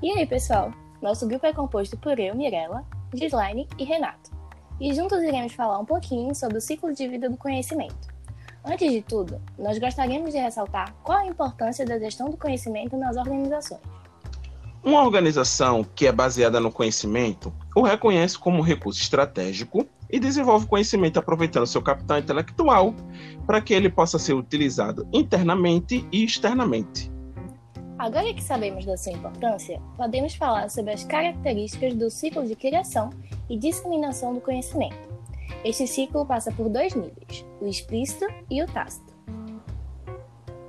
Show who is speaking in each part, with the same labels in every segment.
Speaker 1: E aí, pessoal? Nosso grupo é composto por eu, Mirella, Gislaine e Renato. E juntos iremos falar um pouquinho sobre o ciclo de vida do conhecimento. Antes de tudo, nós gostaríamos de ressaltar qual a importância da gestão do conhecimento nas organizações.
Speaker 2: Uma organização que é baseada no conhecimento o reconhece como recurso estratégico e desenvolve conhecimento aproveitando seu capital intelectual para que ele possa ser utilizado internamente e externamente.
Speaker 1: Agora que sabemos da sua importância, podemos falar sobre as características do ciclo de criação e disseminação do conhecimento. Este ciclo passa por dois níveis, o explícito e o tácito.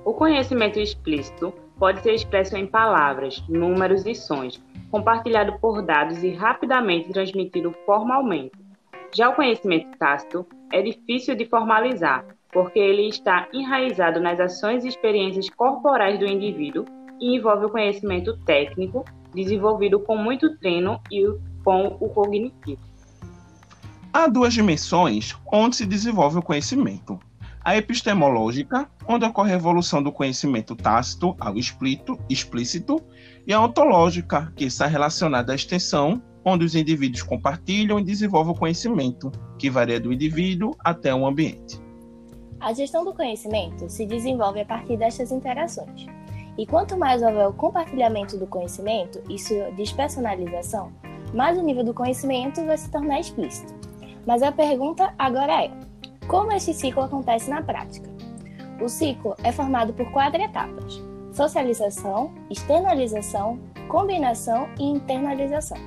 Speaker 3: O conhecimento explícito pode ser expresso em palavras, números e sons, compartilhado por dados e rapidamente transmitido formalmente. Já o conhecimento tácito é difícil de formalizar, porque ele está enraizado nas ações e experiências corporais do indivíduo e envolve o conhecimento técnico, desenvolvido com muito treino e com o cognitivo.
Speaker 2: Há duas dimensões onde se desenvolve o conhecimento. A epistemológica, onde ocorre a evolução do conhecimento tácito ao explícito, explícito, e a ontológica, que está relacionada à extensão, onde os indivíduos compartilham e desenvolvem o conhecimento, que varia do indivíduo até o ambiente.
Speaker 1: A gestão do conhecimento se desenvolve a partir destas interações. E quanto mais houver o compartilhamento do conhecimento e sua despersonalização, mais o nível do conhecimento vai se tornar explícito. Mas a pergunta agora é: como este ciclo acontece na prática? O ciclo é formado por quatro etapas: socialização, externalização, combinação e internalização.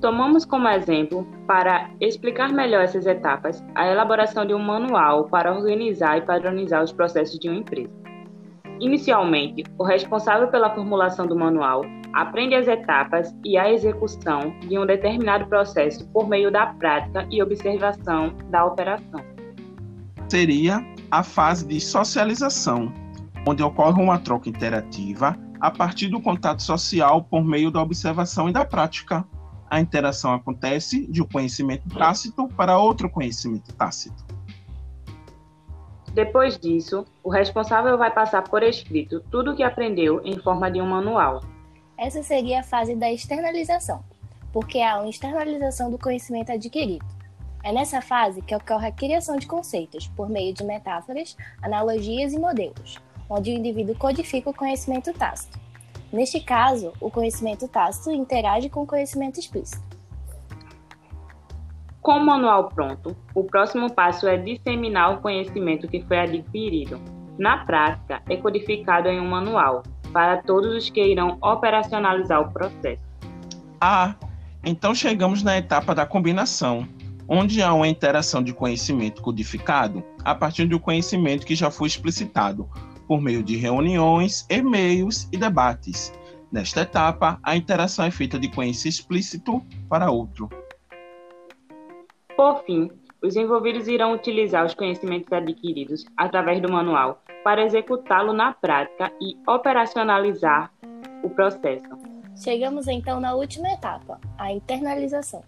Speaker 3: Tomamos como exemplo, para explicar melhor essas etapas, a elaboração de um manual para organizar e padronizar os processos de uma empresa. Inicialmente, o responsável pela formulação do manual aprende as etapas e a execução de um determinado processo por meio da prática e observação da operação.
Speaker 2: Seria a fase de socialização, onde ocorre uma troca interativa a partir do contato social por meio da observação e da prática. A interação acontece de um conhecimento tácito para outro conhecimento tácito.
Speaker 3: Depois disso, o responsável vai passar por escrito tudo o que aprendeu em forma de um manual.
Speaker 1: Essa seria a fase da externalização, porque há uma externalização do conhecimento adquirido. É nessa fase que ocorre a criação de conceitos por meio de metáforas, analogias e modelos, onde o indivíduo codifica o conhecimento tácito. Neste caso, o conhecimento tácito interage com o conhecimento explícito.
Speaker 3: Com o manual pronto, o próximo passo é disseminar o conhecimento que foi adquirido. Na prática, é codificado em um manual para todos os que irão operacionalizar o processo.
Speaker 2: Ah, então chegamos na etapa da combinação, onde há uma interação de conhecimento codificado a partir do conhecimento que já foi explicitado, por meio de reuniões, e-mails e debates. Nesta etapa, a interação é feita de conhecimento explícito para outro.
Speaker 3: Por fim, os envolvidos irão utilizar os conhecimentos adquiridos através do manual para executá-lo na prática e operacionalizar o processo.
Speaker 1: Chegamos então na última etapa, a internalização.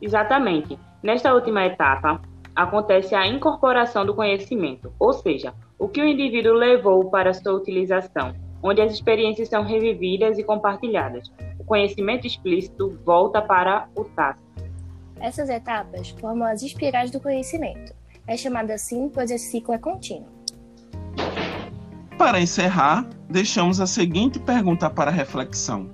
Speaker 3: Exatamente. Nesta última etapa, acontece a incorporação do conhecimento, ou seja, o que o indivíduo levou para sua utilização, onde as experiências são revividas e compartilhadas. O conhecimento explícito volta para o tácito.
Speaker 1: Essas etapas formam as espirais do conhecimento. É chamada assim pois esse ciclo é contínuo.
Speaker 2: Para encerrar, deixamos a seguinte pergunta para reflexão: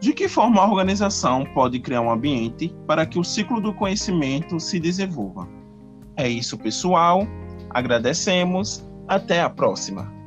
Speaker 2: De que forma a organização pode criar um ambiente para que o ciclo do conhecimento se desenvolva? É isso, pessoal. Agradecemos. Até a próxima.